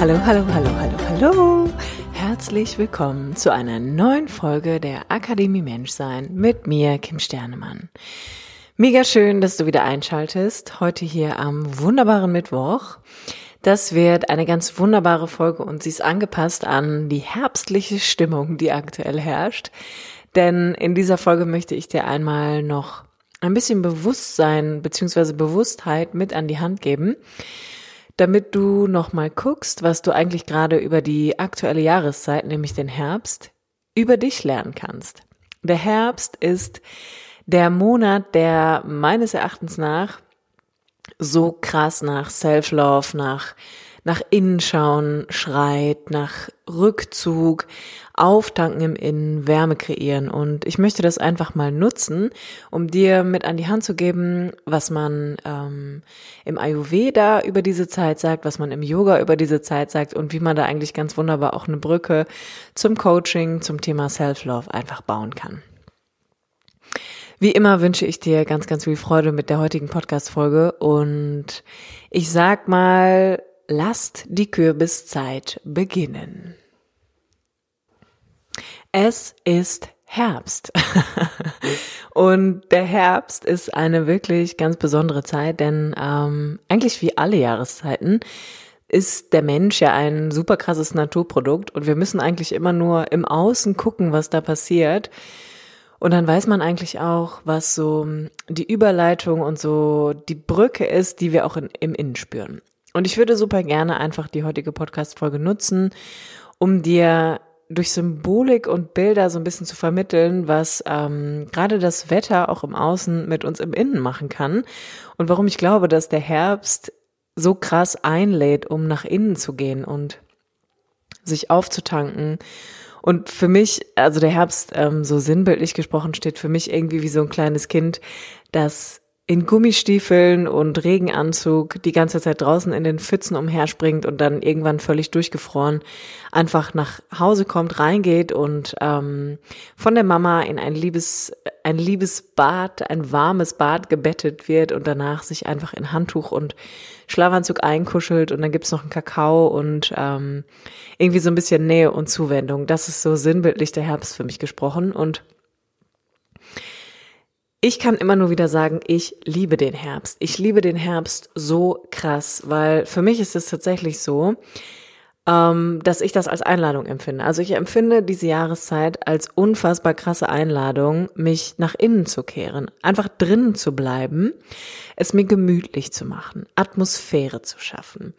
Hallo, hallo, hallo, hallo, hallo. Herzlich willkommen zu einer neuen Folge der Akademie Menschsein mit mir, Kim Sternemann. Mega schön, dass du wieder einschaltest. Heute hier am wunderbaren Mittwoch. Das wird eine ganz wunderbare Folge und sie ist angepasst an die herbstliche Stimmung, die aktuell herrscht. Denn in dieser Folge möchte ich dir einmal noch ein bisschen Bewusstsein bzw. Bewusstheit mit an die Hand geben damit du nochmal guckst, was du eigentlich gerade über die aktuelle Jahreszeit, nämlich den Herbst, über dich lernen kannst. Der Herbst ist der Monat, der meines Erachtens nach so krass nach Self-Love, nach nach innen schauen schreit, nach Rückzug, Auftanken im Innen, Wärme kreieren. Und ich möchte das einfach mal nutzen, um dir mit an die Hand zu geben, was man ähm, im Ayurveda über diese Zeit sagt, was man im Yoga über diese Zeit sagt und wie man da eigentlich ganz wunderbar auch eine Brücke zum Coaching, zum Thema Self-Love einfach bauen kann. Wie immer wünsche ich dir ganz, ganz viel Freude mit der heutigen Podcast-Folge und ich sag mal, lasst die Kürbiszeit beginnen. Es ist Herbst. und der Herbst ist eine wirklich ganz besondere Zeit, denn ähm, eigentlich wie alle Jahreszeiten ist der Mensch ja ein super krasses Naturprodukt und wir müssen eigentlich immer nur im Außen gucken, was da passiert. Und dann weiß man eigentlich auch, was so die Überleitung und so die Brücke ist, die wir auch in, im Innen spüren. Und ich würde super gerne einfach die heutige Podcast-Folge nutzen, um dir durch Symbolik und Bilder so ein bisschen zu vermitteln, was ähm, gerade das Wetter auch im Außen mit uns im Innen machen kann und warum ich glaube, dass der Herbst so krass einlädt, um nach innen zu gehen und sich aufzutanken. Und für mich, also der Herbst, ähm, so sinnbildlich gesprochen, steht für mich irgendwie wie so ein kleines Kind, das in Gummistiefeln und Regenanzug die ganze Zeit draußen in den Pfützen umherspringt und dann irgendwann völlig durchgefroren einfach nach Hause kommt, reingeht und ähm, von der Mama in ein liebes, ein liebes Bad, ein warmes Bad gebettet wird und danach sich einfach in Handtuch und Schlafanzug einkuschelt und dann gibt's noch einen Kakao und ähm, irgendwie so ein bisschen Nähe und Zuwendung. Das ist so sinnbildlich der Herbst für mich gesprochen und ich kann immer nur wieder sagen, ich liebe den Herbst. Ich liebe den Herbst so krass, weil für mich ist es tatsächlich so, ähm, dass ich das als Einladung empfinde. Also ich empfinde diese Jahreszeit als unfassbar krasse Einladung, mich nach innen zu kehren, einfach drinnen zu bleiben, es mir gemütlich zu machen, Atmosphäre zu schaffen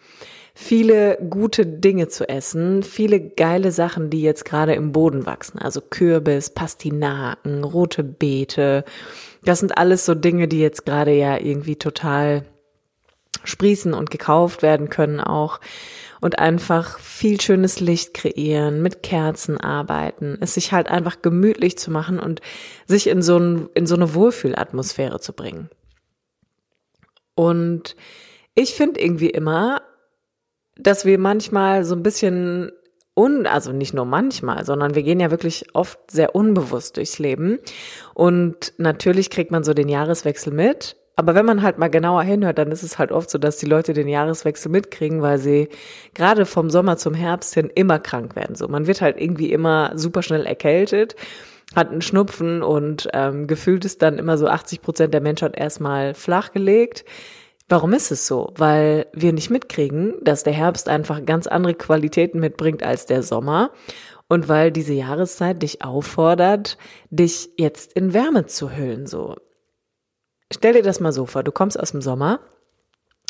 viele gute Dinge zu essen, viele geile Sachen, die jetzt gerade im Boden wachsen, also Kürbis, Pastinaken, rote Beete. Das sind alles so Dinge, die jetzt gerade ja irgendwie total sprießen und gekauft werden können auch und einfach viel schönes Licht kreieren, mit Kerzen arbeiten, es sich halt einfach gemütlich zu machen und sich in so, ein, in so eine Wohlfühlatmosphäre zu bringen. Und ich finde irgendwie immer, dass wir manchmal so ein bisschen un, also nicht nur manchmal, sondern wir gehen ja wirklich oft sehr unbewusst durchs Leben. Und natürlich kriegt man so den Jahreswechsel mit. Aber wenn man halt mal genauer hinhört, dann ist es halt oft so, dass die Leute den Jahreswechsel mitkriegen, weil sie gerade vom Sommer zum Herbst hin immer krank werden. So, man wird halt irgendwie immer super schnell erkältet, hat einen Schnupfen und ähm, gefühlt ist dann immer so 80 Prozent der Menschheit erstmal flachgelegt. Warum ist es so? Weil wir nicht mitkriegen, dass der Herbst einfach ganz andere Qualitäten mitbringt als der Sommer und weil diese Jahreszeit dich auffordert, dich jetzt in Wärme zu hüllen, so. Stell dir das mal so vor, du kommst aus dem Sommer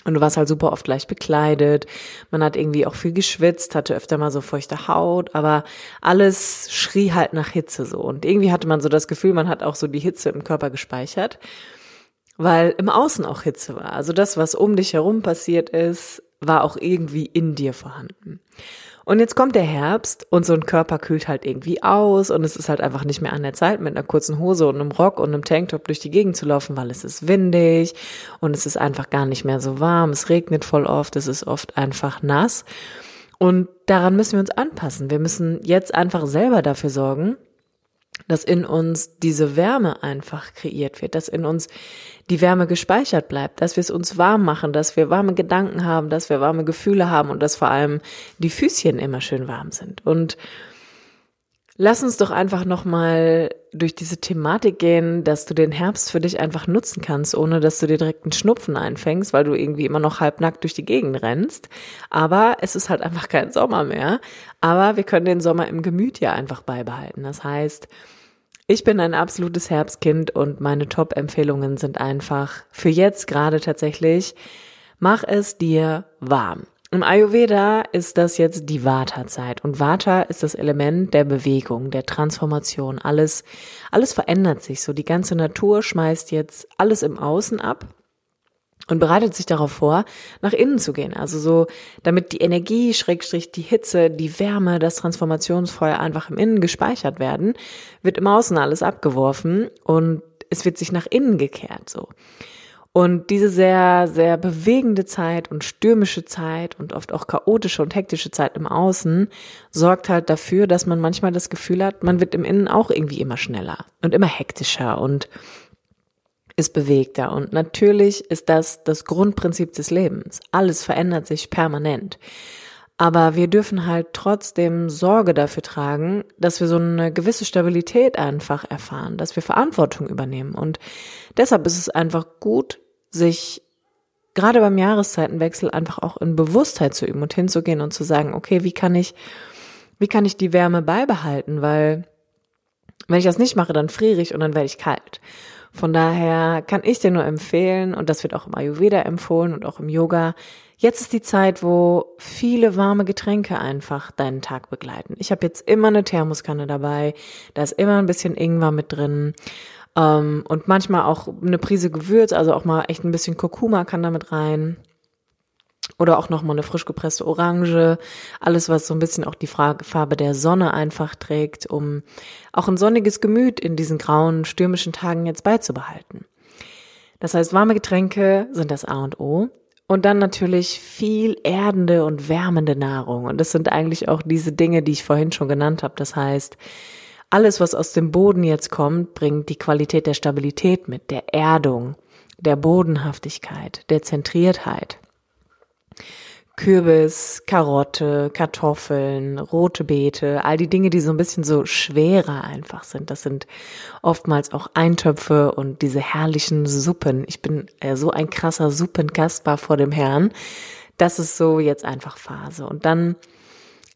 und du warst halt super oft gleich bekleidet. Man hat irgendwie auch viel geschwitzt, hatte öfter mal so feuchte Haut, aber alles schrie halt nach Hitze so. Und irgendwie hatte man so das Gefühl, man hat auch so die Hitze im Körper gespeichert weil im Außen auch Hitze war. Also das, was um dich herum passiert ist, war auch irgendwie in dir vorhanden. Und jetzt kommt der Herbst und so ein Körper kühlt halt irgendwie aus und es ist halt einfach nicht mehr an der Zeit, mit einer kurzen Hose und einem Rock und einem Tanktop durch die Gegend zu laufen, weil es ist windig und es ist einfach gar nicht mehr so warm. Es regnet voll oft, es ist oft einfach nass. Und daran müssen wir uns anpassen. Wir müssen jetzt einfach selber dafür sorgen, dass in uns diese Wärme einfach kreiert wird, dass in uns die Wärme gespeichert bleibt, dass wir es uns warm machen, dass wir warme Gedanken haben, dass wir warme Gefühle haben und dass vor allem die Füßchen immer schön warm sind. Und lass uns doch einfach nochmal durch diese Thematik gehen, dass du den Herbst für dich einfach nutzen kannst, ohne dass du dir direkt einen Schnupfen einfängst, weil du irgendwie immer noch halbnackt durch die Gegend rennst. Aber es ist halt einfach kein Sommer mehr. Aber wir können den Sommer im Gemüt ja einfach beibehalten. Das heißt, ich bin ein absolutes Herbstkind und meine Top-Empfehlungen sind einfach für jetzt gerade tatsächlich, mach es dir warm. Im Ayurveda ist das jetzt die Vata-Zeit und Vata ist das Element der Bewegung, der Transformation. Alles, alles verändert sich so. Die ganze Natur schmeißt jetzt alles im Außen ab und bereitet sich darauf vor, nach innen zu gehen. Also so, damit die Energie, Schrägstrich, die Hitze, die Wärme, das Transformationsfeuer einfach im Innen gespeichert werden, wird im Außen alles abgeworfen und es wird sich nach innen gekehrt, so. Und diese sehr, sehr bewegende Zeit und stürmische Zeit und oft auch chaotische und hektische Zeit im Außen sorgt halt dafür, dass man manchmal das Gefühl hat, man wird im Innen auch irgendwie immer schneller und immer hektischer und ist bewegter. Und natürlich ist das das Grundprinzip des Lebens. Alles verändert sich permanent. Aber wir dürfen halt trotzdem Sorge dafür tragen, dass wir so eine gewisse Stabilität einfach erfahren, dass wir Verantwortung übernehmen. Und deshalb ist es einfach gut, sich gerade beim Jahreszeitenwechsel einfach auch in Bewusstheit zu üben und hinzugehen und zu sagen, okay, wie kann ich, wie kann ich die Wärme beibehalten? Weil wenn ich das nicht mache, dann friere ich und dann werde ich kalt. Von daher kann ich dir nur empfehlen, und das wird auch im Ayurveda empfohlen und auch im Yoga, jetzt ist die Zeit, wo viele warme Getränke einfach deinen Tag begleiten. Ich habe jetzt immer eine Thermoskanne dabei, da ist immer ein bisschen Ingwer mit drin. Ähm, und manchmal auch eine Prise Gewürz, also auch mal echt ein bisschen Kurkuma kann damit rein. Oder auch nochmal eine frisch gepresste Orange. Alles, was so ein bisschen auch die Farbe der Sonne einfach trägt, um auch ein sonniges Gemüt in diesen grauen, stürmischen Tagen jetzt beizubehalten. Das heißt, warme Getränke sind das A und O. Und dann natürlich viel erdende und wärmende Nahrung. Und das sind eigentlich auch diese Dinge, die ich vorhin schon genannt habe. Das heißt, alles, was aus dem Boden jetzt kommt, bringt die Qualität der Stabilität mit, der Erdung, der Bodenhaftigkeit, der Zentriertheit. Kürbis, Karotte, Kartoffeln, rote Beete, all die Dinge, die so ein bisschen so schwerer einfach sind. Das sind oftmals auch Eintöpfe und diese herrlichen Suppen. Ich bin äh, so ein krasser Suppenkasper vor dem Herrn. Das ist so jetzt einfach Phase. Und dann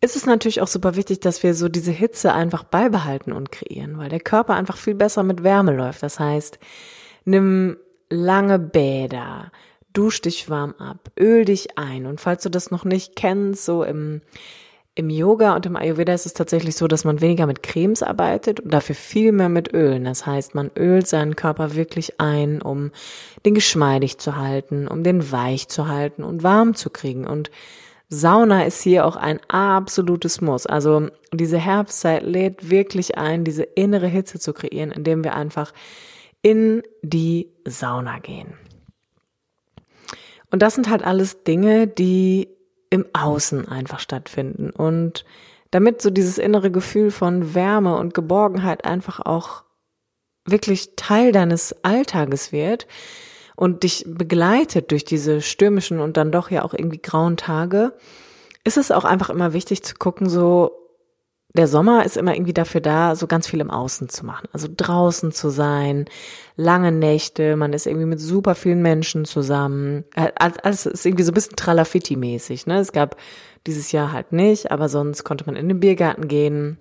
ist es natürlich auch super wichtig, dass wir so diese Hitze einfach beibehalten und kreieren, weil der Körper einfach viel besser mit Wärme läuft. Das heißt, nimm lange Bäder, dusch dich warm ab, öl dich ein. Und falls du das noch nicht kennst, so im, im Yoga und im Ayurveda ist es tatsächlich so, dass man weniger mit Cremes arbeitet und dafür viel mehr mit Ölen. Das heißt, man ölt seinen Körper wirklich ein, um den geschmeidig zu halten, um den weich zu halten und warm zu kriegen. Und Sauna ist hier auch ein absolutes Muss. Also diese Herbstzeit lädt wirklich ein, diese innere Hitze zu kreieren, indem wir einfach in die Sauna gehen. Und das sind halt alles Dinge, die im Außen einfach stattfinden. Und damit so dieses innere Gefühl von Wärme und Geborgenheit einfach auch wirklich Teil deines Alltages wird und dich begleitet durch diese stürmischen und dann doch ja auch irgendwie grauen Tage, ist es auch einfach immer wichtig zu gucken, so der Sommer ist immer irgendwie dafür da, so ganz viel im Außen zu machen. Also draußen zu sein, lange Nächte, man ist irgendwie mit super vielen Menschen zusammen. Äh, alles ist irgendwie so ein bisschen Tralafitti-mäßig. Ne? Es gab dieses Jahr halt nicht, aber sonst konnte man in den Biergarten gehen,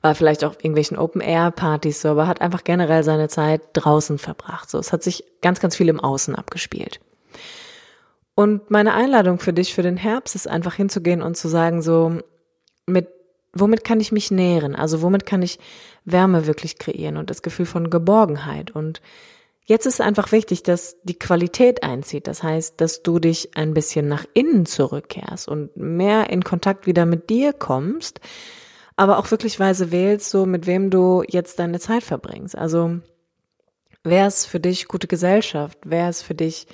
war vielleicht auch irgendwelchen Open-Air-Partys so, aber hat einfach generell seine Zeit draußen verbracht. So, es hat sich ganz, ganz viel im Außen abgespielt. Und meine Einladung für dich für den Herbst ist einfach hinzugehen und zu sagen, so, mit womit kann ich mich nähren? Also womit kann ich Wärme wirklich kreieren und das Gefühl von Geborgenheit? Und Jetzt ist einfach wichtig, dass die Qualität einzieht. Das heißt, dass du dich ein bisschen nach innen zurückkehrst und mehr in Kontakt wieder mit dir kommst, aber auch wirklich weise wählst, so mit wem du jetzt deine Zeit verbringst. Also, wer ist für dich gute Gesellschaft? Wer ist für dich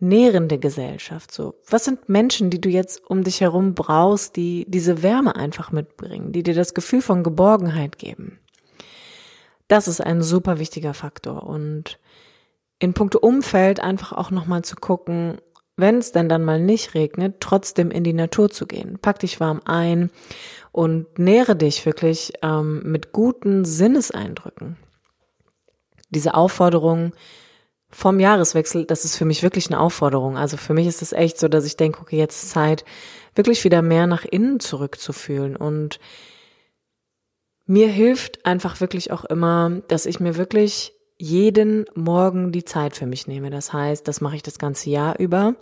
nährende Gesellschaft? So, was sind Menschen, die du jetzt um dich herum brauchst, die diese Wärme einfach mitbringen, die dir das Gefühl von Geborgenheit geben? Das ist ein super wichtiger Faktor und in puncto Umfeld einfach auch nochmal zu gucken, wenn es denn dann mal nicht regnet, trotzdem in die Natur zu gehen. Pack dich warm ein und nähre dich wirklich ähm, mit guten Sinneseindrücken. Diese Aufforderung vom Jahreswechsel, das ist für mich wirklich eine Aufforderung. Also für mich ist es echt so, dass ich denke, okay, jetzt ist Zeit, wirklich wieder mehr nach innen zurückzufühlen und mir hilft einfach wirklich auch immer, dass ich mir wirklich jeden Morgen die Zeit für mich nehme. Das heißt, das mache ich das ganze Jahr über.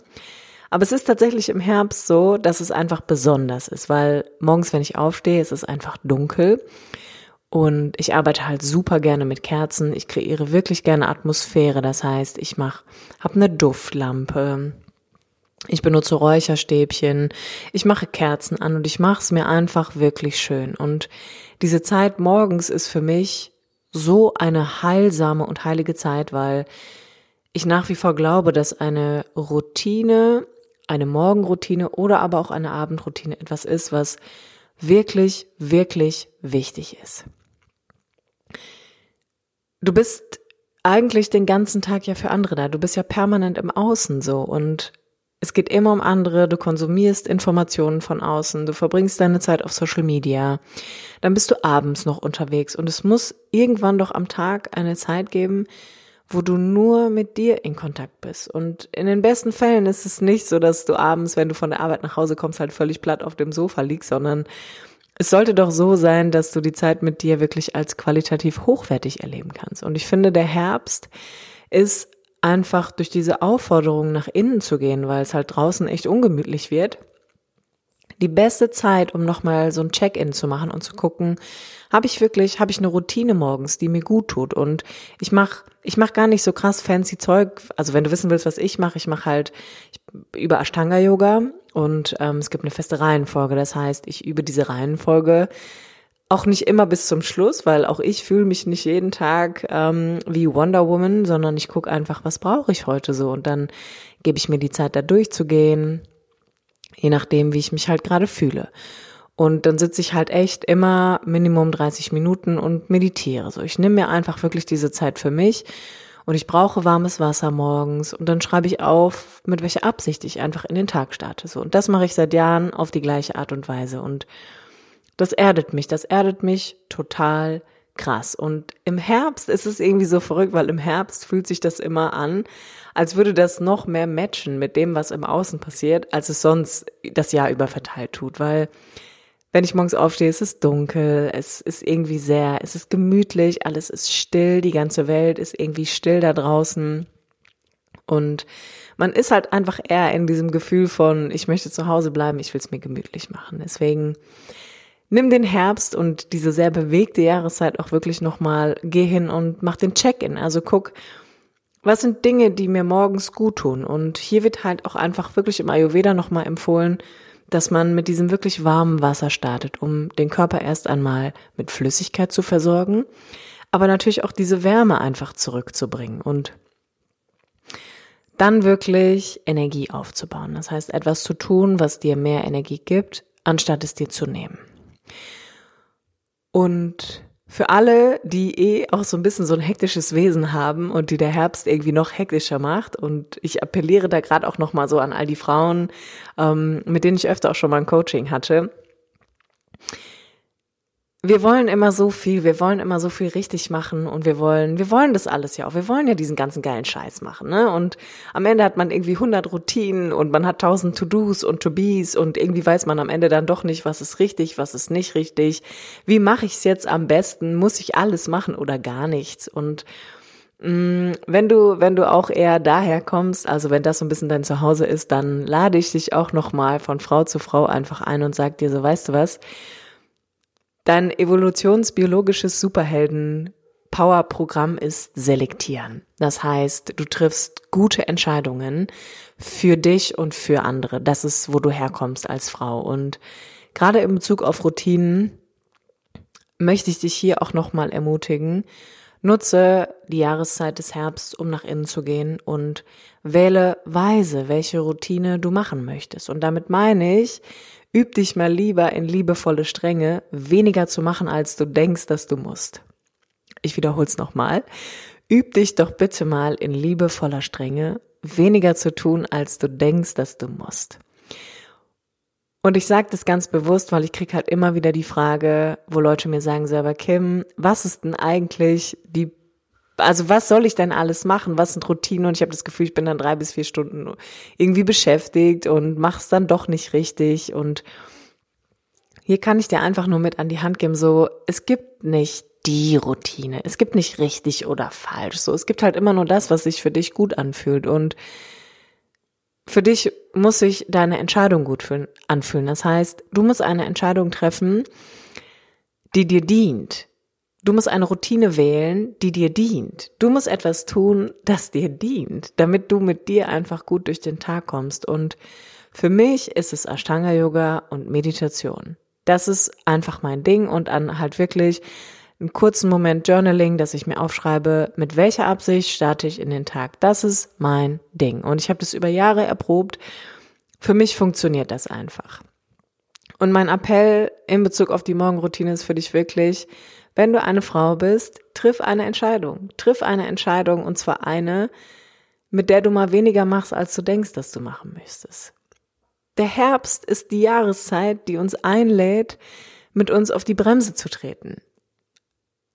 Aber es ist tatsächlich im Herbst so, dass es einfach besonders ist, weil morgens, wenn ich aufstehe, ist es einfach dunkel. Und ich arbeite halt super gerne mit Kerzen. Ich kreiere wirklich gerne Atmosphäre. Das heißt, ich mache, habe eine Duftlampe. Ich benutze Räucherstäbchen. Ich mache Kerzen an und ich mache es mir einfach wirklich schön. Und diese Zeit morgens ist für mich so eine heilsame und heilige Zeit, weil ich nach wie vor glaube, dass eine Routine, eine Morgenroutine oder aber auch eine Abendroutine etwas ist, was wirklich, wirklich wichtig ist. Du bist eigentlich den ganzen Tag ja für andere da. Du bist ja permanent im Außen so. Und es geht immer um andere, du konsumierst Informationen von außen, du verbringst deine Zeit auf Social Media, dann bist du abends noch unterwegs. Und es muss irgendwann doch am Tag eine Zeit geben, wo du nur mit dir in Kontakt bist. Und in den besten Fällen ist es nicht so, dass du abends, wenn du von der Arbeit nach Hause kommst, halt völlig platt auf dem Sofa liegst, sondern es sollte doch so sein, dass du die Zeit mit dir wirklich als qualitativ hochwertig erleben kannst. Und ich finde, der Herbst ist einfach durch diese Aufforderung nach innen zu gehen, weil es halt draußen echt ungemütlich wird, die beste Zeit, um nochmal so ein Check-in zu machen und zu gucken, habe ich wirklich, habe ich eine Routine morgens, die mir gut tut und ich mache ich mach gar nicht so krass fancy Zeug. Also wenn du wissen willst, was ich mache, ich mache halt ich, über Ashtanga Yoga und ähm, es gibt eine feste Reihenfolge. Das heißt, ich übe diese Reihenfolge auch nicht immer bis zum Schluss, weil auch ich fühle mich nicht jeden Tag ähm, wie Wonder Woman, sondern ich gucke einfach, was brauche ich heute so und dann gebe ich mir die Zeit, da durchzugehen, je nachdem, wie ich mich halt gerade fühle. Und dann sitze ich halt echt immer Minimum 30 Minuten und meditiere. So, ich nehme mir einfach wirklich diese Zeit für mich und ich brauche warmes Wasser morgens und dann schreibe ich auf, mit welcher Absicht ich einfach in den Tag starte. So, und das mache ich seit Jahren auf die gleiche Art und Weise und das erdet mich, das erdet mich total krass. Und im Herbst ist es irgendwie so verrückt, weil im Herbst fühlt sich das immer an, als würde das noch mehr matchen mit dem, was im Außen passiert, als es sonst das Jahr über verteilt tut. Weil wenn ich morgens aufstehe, ist es dunkel, es ist irgendwie sehr, es ist gemütlich, alles ist still, die ganze Welt ist irgendwie still da draußen. Und man ist halt einfach eher in diesem Gefühl von, ich möchte zu Hause bleiben, ich will es mir gemütlich machen. Deswegen nimm den Herbst und diese sehr bewegte Jahreszeit auch wirklich nochmal, geh hin und mach den Check-in. Also guck, was sind Dinge, die mir morgens gut tun? Und hier wird halt auch einfach wirklich im Ayurveda nochmal empfohlen, dass man mit diesem wirklich warmen Wasser startet, um den Körper erst einmal mit Flüssigkeit zu versorgen, aber natürlich auch diese Wärme einfach zurückzubringen und dann wirklich Energie aufzubauen. Das heißt, etwas zu tun, was dir mehr Energie gibt, anstatt es dir zu nehmen. Und für alle, die eh auch so ein bisschen so ein hektisches Wesen haben und die der Herbst irgendwie noch hektischer macht. Und ich appelliere da gerade auch nochmal so an all die Frauen, ähm, mit denen ich öfter auch schon mal ein Coaching hatte wir wollen immer so viel, wir wollen immer so viel richtig machen und wir wollen, wir wollen das alles ja auch. Wir wollen ja diesen ganzen geilen Scheiß machen, ne? Und am Ende hat man irgendwie 100 Routinen und man hat 1000 To-Dos und To-Bes und irgendwie weiß man am Ende dann doch nicht, was ist richtig, was ist nicht richtig. Wie mache ich es jetzt am besten? Muss ich alles machen oder gar nichts? Und mm, wenn du, wenn du auch eher daher kommst, also wenn das so ein bisschen dein Zuhause ist, dann lade ich dich auch nochmal von Frau zu Frau einfach ein und sag dir so, weißt du was? Dein evolutionsbiologisches Superhelden Power-Programm ist selektieren. Das heißt, du triffst gute Entscheidungen für dich und für andere. Das ist, wo du herkommst als Frau. Und gerade in Bezug auf Routinen möchte ich dich hier auch nochmal ermutigen. Nutze die Jahreszeit des Herbst, um nach innen zu gehen und wähle weise, welche Routine du machen möchtest. Und damit meine ich, üb dich mal lieber in liebevolle Strenge, weniger zu machen, als du denkst, dass du musst. Ich wiederhole es nochmal. Üb dich doch bitte mal in liebevoller Strenge, weniger zu tun, als du denkst, dass du musst. Und ich sage das ganz bewusst, weil ich krieg halt immer wieder die Frage, wo Leute mir sagen, so, aber Kim, was ist denn eigentlich die, also was soll ich denn alles machen? Was sind Routinen? Und ich habe das Gefühl, ich bin dann drei bis vier Stunden irgendwie beschäftigt und mach's dann doch nicht richtig. Und hier kann ich dir einfach nur mit an die Hand geben, so, es gibt nicht die Routine. Es gibt nicht richtig oder falsch. So, es gibt halt immer nur das, was sich für dich gut anfühlt. Und für dich muss sich deine Entscheidung gut anfühlen. Das heißt, du musst eine Entscheidung treffen, die dir dient. Du musst eine Routine wählen, die dir dient. Du musst etwas tun, das dir dient, damit du mit dir einfach gut durch den Tag kommst. Und für mich ist es Ashtanga Yoga und Meditation. Das ist einfach mein Ding und an halt wirklich einen kurzen Moment Journaling, dass ich mir aufschreibe, mit welcher Absicht starte ich in den Tag. Das ist mein Ding. Und ich habe das über Jahre erprobt. Für mich funktioniert das einfach. Und mein Appell in Bezug auf die Morgenroutine ist für dich wirklich, wenn du eine Frau bist, triff eine Entscheidung. Triff eine Entscheidung und zwar eine, mit der du mal weniger machst, als du denkst, dass du machen müsstest. Der Herbst ist die Jahreszeit, die uns einlädt, mit uns auf die Bremse zu treten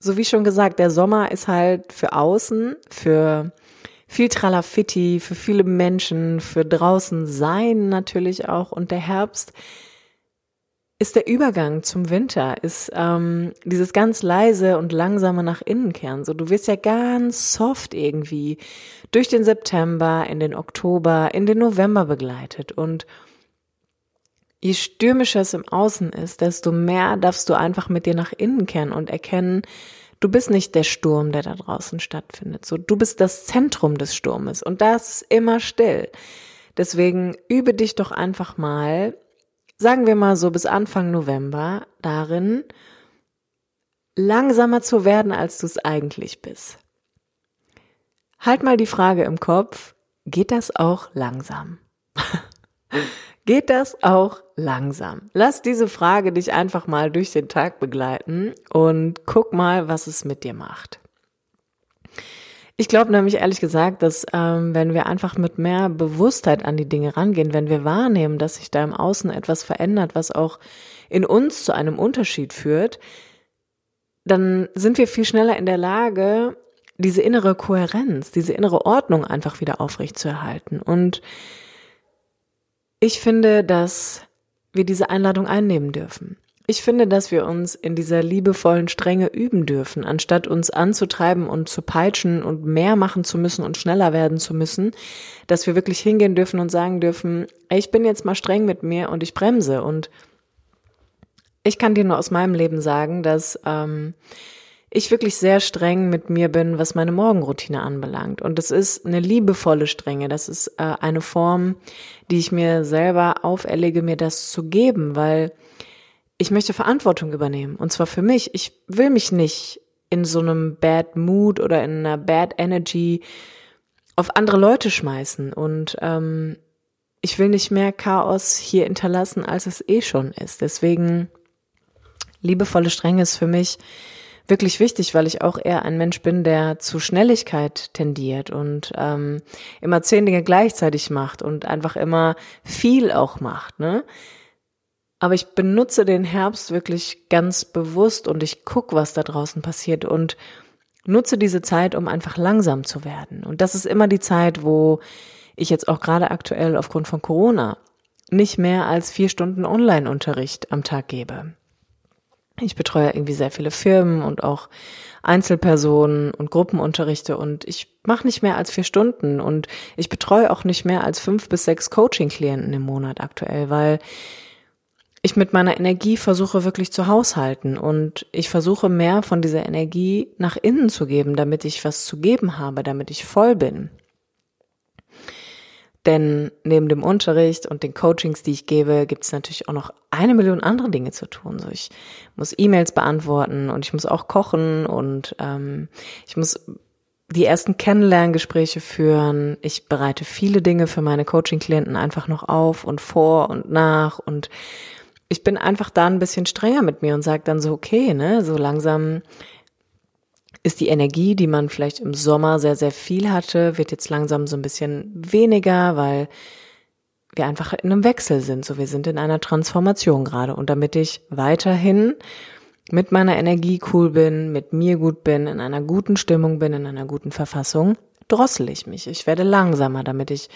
so wie schon gesagt, der Sommer ist halt für außen, für viel Tralafitti, für viele Menschen, für draußen sein natürlich auch. Und der Herbst ist der Übergang zum Winter, ist ähm, dieses ganz leise und langsame nach innen kehren. So, du wirst ja ganz soft irgendwie durch den September, in den Oktober, in den November begleitet. Und je stürmischer es im Außen ist, desto mehr darfst du einfach mit dir nach innen kehren und erkennen, du bist nicht der Sturm, der da draußen stattfindet. So, du bist das Zentrum des Sturmes und das ist immer still. Deswegen übe dich doch einfach mal, sagen wir mal so bis Anfang November, darin, langsamer zu werden, als du es eigentlich bist. Halt mal die Frage im Kopf, geht das auch langsam? Geht das auch langsam? Lass diese Frage dich einfach mal durch den Tag begleiten und guck mal, was es mit dir macht. Ich glaube nämlich ehrlich gesagt, dass ähm, wenn wir einfach mit mehr Bewusstheit an die Dinge rangehen, wenn wir wahrnehmen, dass sich da im Außen etwas verändert, was auch in uns zu einem Unterschied führt, dann sind wir viel schneller in der Lage, diese innere Kohärenz, diese innere Ordnung einfach wieder aufrechtzuerhalten. Und ich finde, dass wir diese Einladung einnehmen dürfen. Ich finde, dass wir uns in dieser liebevollen Strenge üben dürfen, anstatt uns anzutreiben und zu peitschen und mehr machen zu müssen und schneller werden zu müssen, dass wir wirklich hingehen dürfen und sagen dürfen, ich bin jetzt mal streng mit mir und ich bremse. Und ich kann dir nur aus meinem Leben sagen, dass ähm, ich wirklich sehr streng mit mir bin, was meine Morgenroutine anbelangt. Und das ist eine liebevolle Strenge. Das ist äh, eine Form, die ich mir selber auferlege, mir das zu geben, weil ich möchte Verantwortung übernehmen. Und zwar für mich. Ich will mich nicht in so einem Bad Mood oder in einer Bad Energy auf andere Leute schmeißen. Und ähm, ich will nicht mehr Chaos hier hinterlassen, als es eh schon ist. Deswegen liebevolle Strenge ist für mich wirklich wichtig, weil ich auch eher ein Mensch bin, der zu Schnelligkeit tendiert und ähm, immer zehn Dinge gleichzeitig macht und einfach immer viel auch macht, ne? Aber ich benutze den Herbst wirklich ganz bewusst und ich guck, was da draußen passiert und nutze diese Zeit, um einfach langsam zu werden. Und das ist immer die Zeit, wo ich jetzt auch gerade aktuell aufgrund von Corona nicht mehr als vier Stunden Online-Unterricht am Tag gebe. Ich betreue irgendwie sehr viele Firmen und auch Einzelpersonen und Gruppenunterrichte und ich mache nicht mehr als vier Stunden und ich betreue auch nicht mehr als fünf bis sechs Coaching-Klienten im Monat aktuell, weil ich mit meiner Energie versuche wirklich zu haushalten und ich versuche mehr von dieser Energie nach innen zu geben, damit ich was zu geben habe, damit ich voll bin. Denn neben dem Unterricht und den Coachings, die ich gebe, gibt es natürlich auch noch eine Million andere Dinge zu tun. So, ich muss E-Mails beantworten und ich muss auch kochen und ähm, ich muss die ersten Kennenlerngespräche führen. Ich bereite viele Dinge für meine Coaching-Klienten einfach noch auf und vor und nach und ich bin einfach da ein bisschen strenger mit mir und sage dann so, okay, ne, so langsam ist die Energie, die man vielleicht im Sommer sehr, sehr viel hatte, wird jetzt langsam so ein bisschen weniger, weil wir einfach in einem Wechsel sind. So, wir sind in einer Transformation gerade. Und damit ich weiterhin mit meiner Energie cool bin, mit mir gut bin, in einer guten Stimmung bin, in einer guten Verfassung, drossel ich mich. Ich werde langsamer, damit ich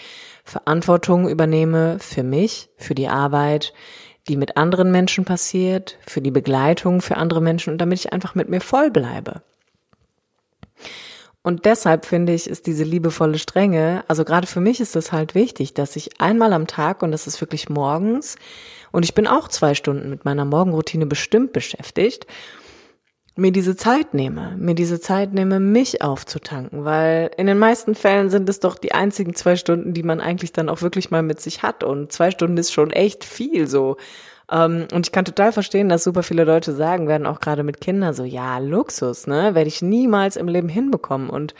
Verantwortung übernehme für mich, für die Arbeit, die mit anderen Menschen passiert, für die Begleitung für andere Menschen und damit ich einfach mit mir voll bleibe. Und deshalb finde ich, ist diese liebevolle Strenge, also gerade für mich ist das halt wichtig, dass ich einmal am Tag, und das ist wirklich morgens, und ich bin auch zwei Stunden mit meiner Morgenroutine bestimmt beschäftigt, mir diese Zeit nehme, mir diese Zeit nehme, mich aufzutanken, weil in den meisten Fällen sind es doch die einzigen zwei Stunden, die man eigentlich dann auch wirklich mal mit sich hat. Und zwei Stunden ist schon echt viel so. Ähm, und ich kann total verstehen, dass super viele Leute sagen werden, auch gerade mit Kindern, so, ja, Luxus, ne, werde ich niemals im Leben hinbekommen. Und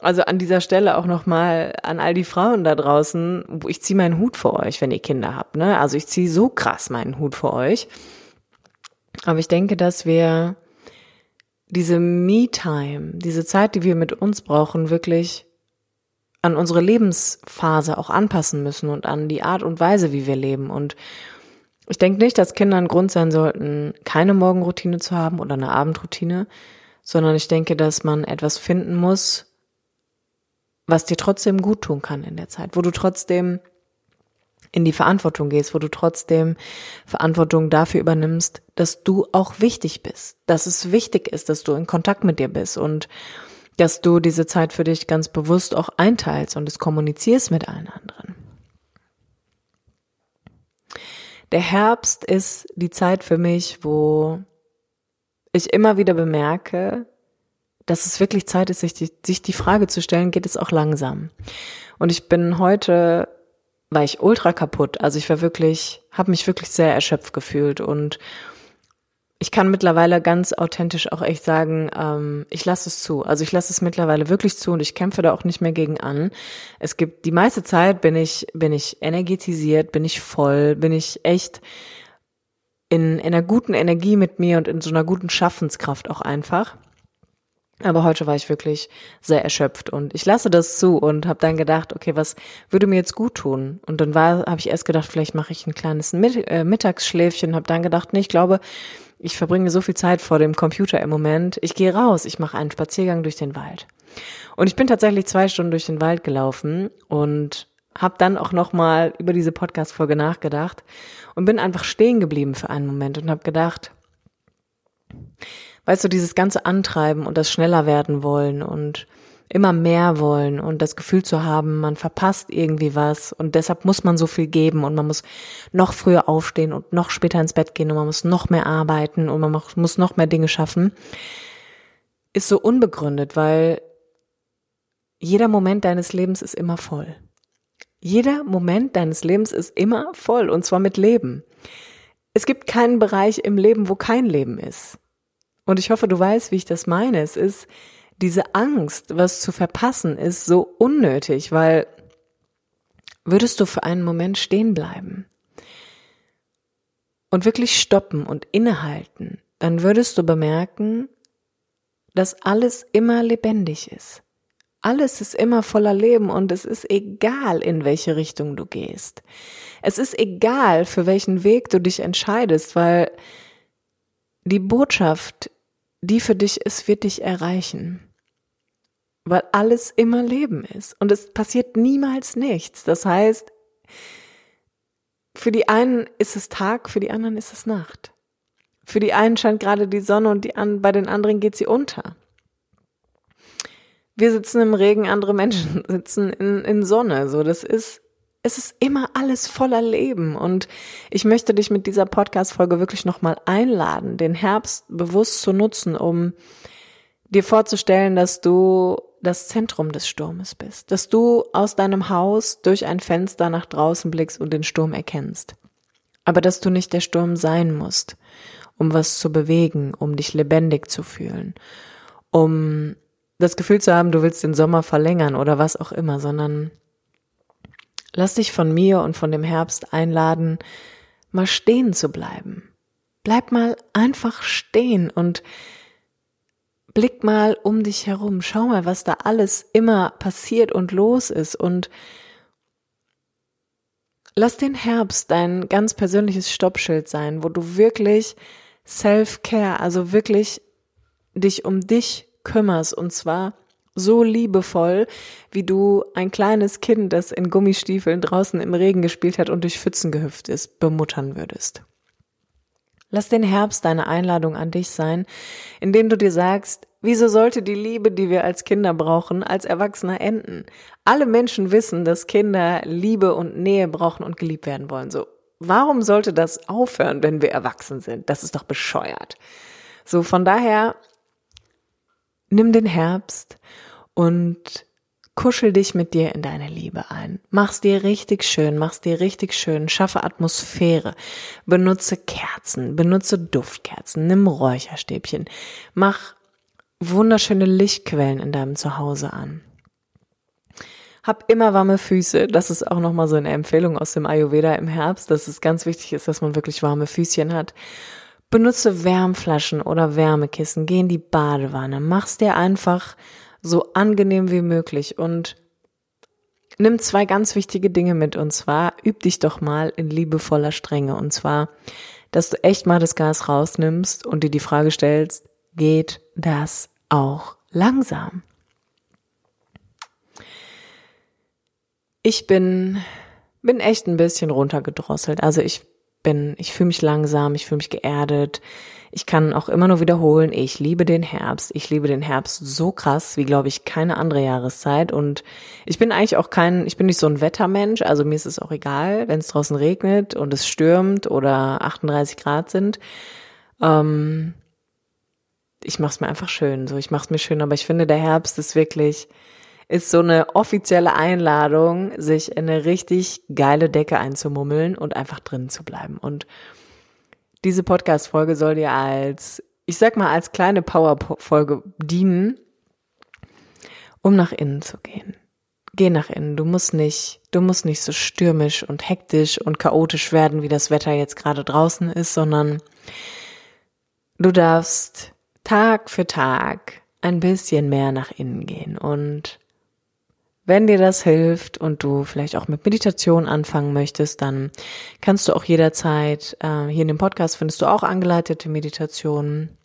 also an dieser Stelle auch nochmal an all die Frauen da draußen, ich ziehe meinen Hut vor euch, wenn ihr Kinder habt, ne? Also ich ziehe so krass meinen Hut vor euch. Aber ich denke, dass wir diese Me-Time, diese Zeit, die wir mit uns brauchen, wirklich an unsere Lebensphase auch anpassen müssen und an die Art und Weise, wie wir leben. Und ich denke nicht, dass Kinder ein Grund sein sollten, keine Morgenroutine zu haben oder eine Abendroutine, sondern ich denke, dass man etwas finden muss, was dir trotzdem gut tun kann in der Zeit, wo du trotzdem in die Verantwortung gehst, wo du trotzdem Verantwortung dafür übernimmst, dass du auch wichtig bist, dass es wichtig ist, dass du in Kontakt mit dir bist und dass du diese Zeit für dich ganz bewusst auch einteilst und es kommunizierst mit allen anderen. Der Herbst ist die Zeit für mich, wo ich immer wieder bemerke, dass es wirklich Zeit ist, sich die, sich die Frage zu stellen, geht es auch langsam? Und ich bin heute, war ich ultra kaputt. Also ich war wirklich, habe mich wirklich sehr erschöpft gefühlt und ich kann mittlerweile ganz authentisch auch echt sagen, ähm, ich lasse es zu. Also ich lasse es mittlerweile wirklich zu und ich kämpfe da auch nicht mehr gegen an. Es gibt die meiste Zeit bin ich bin ich energetisiert, bin ich voll, bin ich echt in, in einer guten Energie mit mir und in so einer guten Schaffenskraft auch einfach. Aber heute war ich wirklich sehr erschöpft und ich lasse das zu und habe dann gedacht, okay, was würde mir jetzt gut tun? Und dann war, habe ich erst gedacht, vielleicht mache ich ein kleines äh, Mittagsschläfchen, habe dann gedacht, nee, ich glaube, ich verbringe so viel Zeit vor dem Computer im Moment. Ich gehe raus, ich mache einen Spaziergang durch den Wald. Und ich bin tatsächlich zwei Stunden durch den Wald gelaufen und habe dann auch noch mal über diese Podcast-Folge nachgedacht und bin einfach stehen geblieben für einen Moment und habe gedacht, weißt du, dieses ganze Antreiben und das schneller werden wollen und immer mehr wollen und das Gefühl zu haben, man verpasst irgendwie was und deshalb muss man so viel geben und man muss noch früher aufstehen und noch später ins Bett gehen und man muss noch mehr arbeiten und man muss noch mehr Dinge schaffen, ist so unbegründet, weil jeder Moment deines Lebens ist immer voll. Jeder Moment deines Lebens ist immer voll und zwar mit Leben. Es gibt keinen Bereich im Leben, wo kein Leben ist. Und ich hoffe, du weißt, wie ich das meine. Es ist diese Angst, was zu verpassen, ist so unnötig, weil würdest du für einen Moment stehen bleiben und wirklich stoppen und innehalten, dann würdest du bemerken, dass alles immer lebendig ist. Alles ist immer voller Leben und es ist egal, in welche Richtung du gehst. Es ist egal, für welchen Weg du dich entscheidest, weil die Botschaft, die für dich ist, wird dich erreichen. Weil alles immer Leben ist und es passiert niemals nichts. Das heißt, für die einen ist es Tag, für die anderen ist es Nacht. Für die einen scheint gerade die Sonne und die an, bei den anderen geht sie unter. Wir sitzen im Regen, andere Menschen sitzen in, in Sonne. So, das ist es ist immer alles voller Leben und ich möchte dich mit dieser Podcast-Folge wirklich nochmal einladen, den Herbst bewusst zu nutzen, um dir vorzustellen, dass du das Zentrum des Sturmes bist, dass du aus deinem Haus durch ein Fenster nach draußen blickst und den Sturm erkennst. Aber dass du nicht der Sturm sein musst, um was zu bewegen, um dich lebendig zu fühlen, um das Gefühl zu haben, du willst den Sommer verlängern oder was auch immer, sondern lass dich von mir und von dem Herbst einladen, mal stehen zu bleiben. Bleib mal einfach stehen und blick mal um dich herum. Schau mal, was da alles immer passiert und los ist und lass den Herbst dein ganz persönliches Stoppschild sein, wo du wirklich Self-Care, also wirklich dich um dich kümmerst und zwar so liebevoll, wie du ein kleines Kind, das in Gummistiefeln draußen im Regen gespielt hat und durch Pfützen gehüpft ist, bemuttern würdest. Lass den Herbst deine Einladung an dich sein, indem du dir sagst, wieso sollte die Liebe, die wir als Kinder brauchen, als Erwachsener enden? Alle Menschen wissen, dass Kinder Liebe und Nähe brauchen und geliebt werden wollen. So, warum sollte das aufhören, wenn wir erwachsen sind? Das ist doch bescheuert. So, von daher nimm den Herbst und kuschel dich mit dir in deine Liebe ein. Mach's dir richtig schön, mach's dir richtig schön, schaffe Atmosphäre, benutze Kerzen, benutze Duftkerzen, nimm Räucherstäbchen, mach wunderschöne Lichtquellen in deinem Zuhause an. Hab immer warme Füße. Das ist auch nochmal so eine Empfehlung aus dem Ayurveda im Herbst, dass es ganz wichtig ist, dass man wirklich warme Füßchen hat. Benutze Wärmflaschen oder Wärmekissen, geh in die Badewanne, mach's dir einfach so angenehm wie möglich und nimm zwei ganz wichtige Dinge mit und zwar üb dich doch mal in liebevoller Strenge und zwar, dass du echt mal das Gas rausnimmst und dir die Frage stellst, geht das auch langsam? Ich bin, bin echt ein bisschen runtergedrosselt. Also ich bin, ich fühle mich langsam, ich fühle mich geerdet. Ich kann auch immer nur wiederholen, ich liebe den Herbst. Ich liebe den Herbst so krass, wie glaube ich keine andere Jahreszeit. Und ich bin eigentlich auch kein, ich bin nicht so ein Wettermensch. Also mir ist es auch egal, wenn es draußen regnet und es stürmt oder 38 Grad sind. Ähm, ich mache es mir einfach schön. So, ich mache es mir schön. Aber ich finde, der Herbst ist wirklich ist so eine offizielle Einladung, sich in eine richtig geile Decke einzumummeln und einfach drin zu bleiben. Und diese Podcast-Folge soll dir als, ich sag mal, als kleine Power-Folge dienen, um nach innen zu gehen. Geh nach innen. Du musst nicht, du musst nicht so stürmisch und hektisch und chaotisch werden, wie das Wetter jetzt gerade draußen ist, sondern du darfst Tag für Tag ein bisschen mehr nach innen gehen und wenn dir das hilft und du vielleicht auch mit Meditation anfangen möchtest, dann kannst du auch jederzeit, äh, hier in dem Podcast findest du auch angeleitete Meditationen.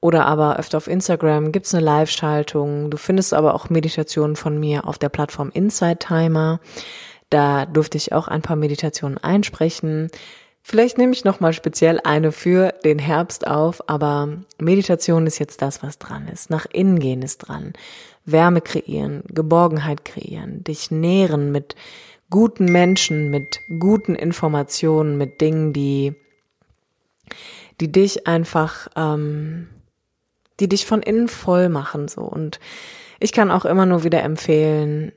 Oder aber öfter auf Instagram gibt's eine Live-Schaltung. Du findest aber auch Meditationen von mir auf der Plattform Inside Timer. Da durfte ich auch ein paar Meditationen einsprechen. Vielleicht nehme ich nochmal speziell eine für den Herbst auf, aber Meditation ist jetzt das, was dran ist. Nach innen gehen ist dran. Wärme kreieren, Geborgenheit kreieren, dich nähren mit guten Menschen, mit guten Informationen, mit Dingen, die, die dich einfach, ähm, die dich von innen voll machen, so. Und ich kann auch immer nur wieder empfehlen,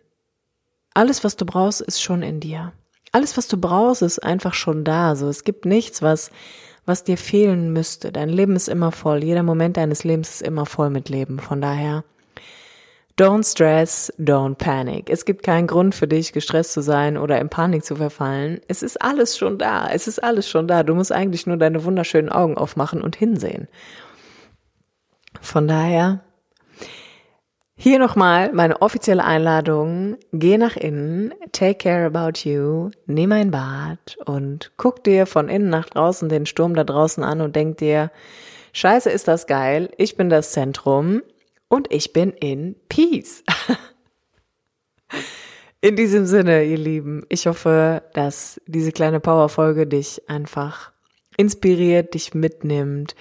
alles, was du brauchst, ist schon in dir. Alles, was du brauchst, ist einfach schon da. So, es gibt nichts, was, was dir fehlen müsste. Dein Leben ist immer voll. Jeder Moment deines Lebens ist immer voll mit Leben. Von daher, Don't stress, don't panic. Es gibt keinen Grund für dich, gestresst zu sein oder in Panik zu verfallen. Es ist alles schon da. Es ist alles schon da. Du musst eigentlich nur deine wunderschönen Augen aufmachen und hinsehen. Von daher, hier nochmal meine offizielle Einladung. Geh nach innen, take care about you, nimm ein Bad und guck dir von innen nach draußen den Sturm da draußen an und denk dir, scheiße ist das geil, ich bin das Zentrum und ich bin in Peace. In diesem Sinne, ihr Lieben, ich hoffe, dass diese kleine Powerfolge dich einfach inspiriert, dich mitnimmt,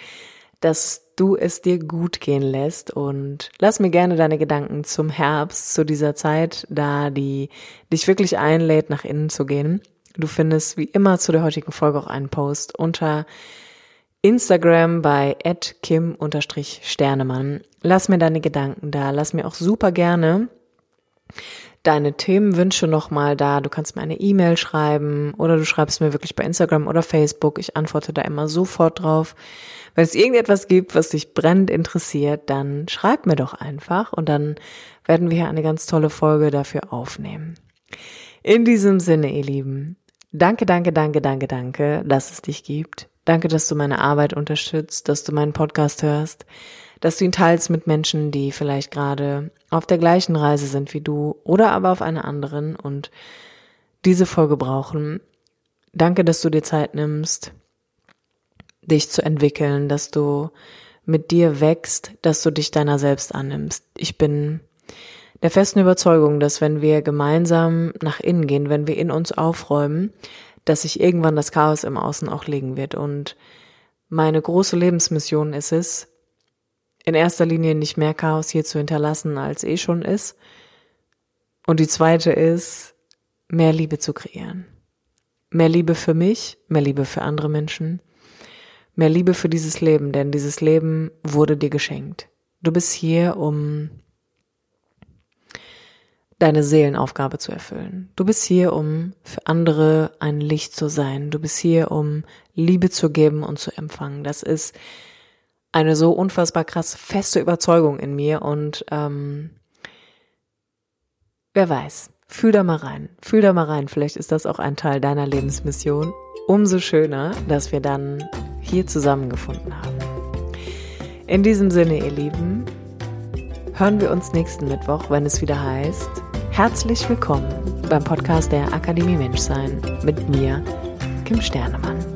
dass du es dir gut gehen lässt und lass mir gerne deine Gedanken zum Herbst, zu dieser Zeit, da die dich wirklich einlädt, nach innen zu gehen. Du findest wie immer zu der heutigen Folge auch einen Post unter Instagram bei kim-sternemann. Lass mir deine Gedanken da. Lass mir auch super gerne deine Themenwünsche nochmal da. Du kannst mir eine E-Mail schreiben oder du schreibst mir wirklich bei Instagram oder Facebook. Ich antworte da immer sofort drauf. Wenn es irgendetwas gibt, was dich brennend interessiert, dann schreib mir doch einfach und dann werden wir hier eine ganz tolle Folge dafür aufnehmen. In diesem Sinne, ihr Lieben, danke, danke, danke, danke, danke, dass es dich gibt. Danke, dass du meine Arbeit unterstützt, dass du meinen Podcast hörst, dass du ihn teilst mit Menschen, die vielleicht gerade auf der gleichen Reise sind wie du oder aber auf einer anderen und diese Folge brauchen. Danke, dass du dir Zeit nimmst, dich zu entwickeln, dass du mit dir wächst, dass du dich deiner selbst annimmst. Ich bin der festen Überzeugung, dass wenn wir gemeinsam nach innen gehen, wenn wir in uns aufräumen, dass sich irgendwann das Chaos im Außen auch legen wird. Und meine große Lebensmission ist es, in erster Linie nicht mehr Chaos hier zu hinterlassen, als eh schon ist. Und die zweite ist, mehr Liebe zu kreieren. Mehr Liebe für mich, mehr Liebe für andere Menschen, mehr Liebe für dieses Leben, denn dieses Leben wurde dir geschenkt. Du bist hier, um deine Seelenaufgabe zu erfüllen. Du bist hier, um für andere ein Licht zu sein. Du bist hier, um Liebe zu geben und zu empfangen. Das ist eine so unfassbar krass feste Überzeugung in mir und ähm, wer weiß, fühl da mal rein, fühl da mal rein. Vielleicht ist das auch ein Teil deiner Lebensmission. Umso schöner, dass wir dann hier zusammengefunden haben. In diesem Sinne, ihr Lieben, hören wir uns nächsten Mittwoch, wenn es wieder heißt, herzlich willkommen beim Podcast der Akademie Menschsein mit mir, Kim Sternemann.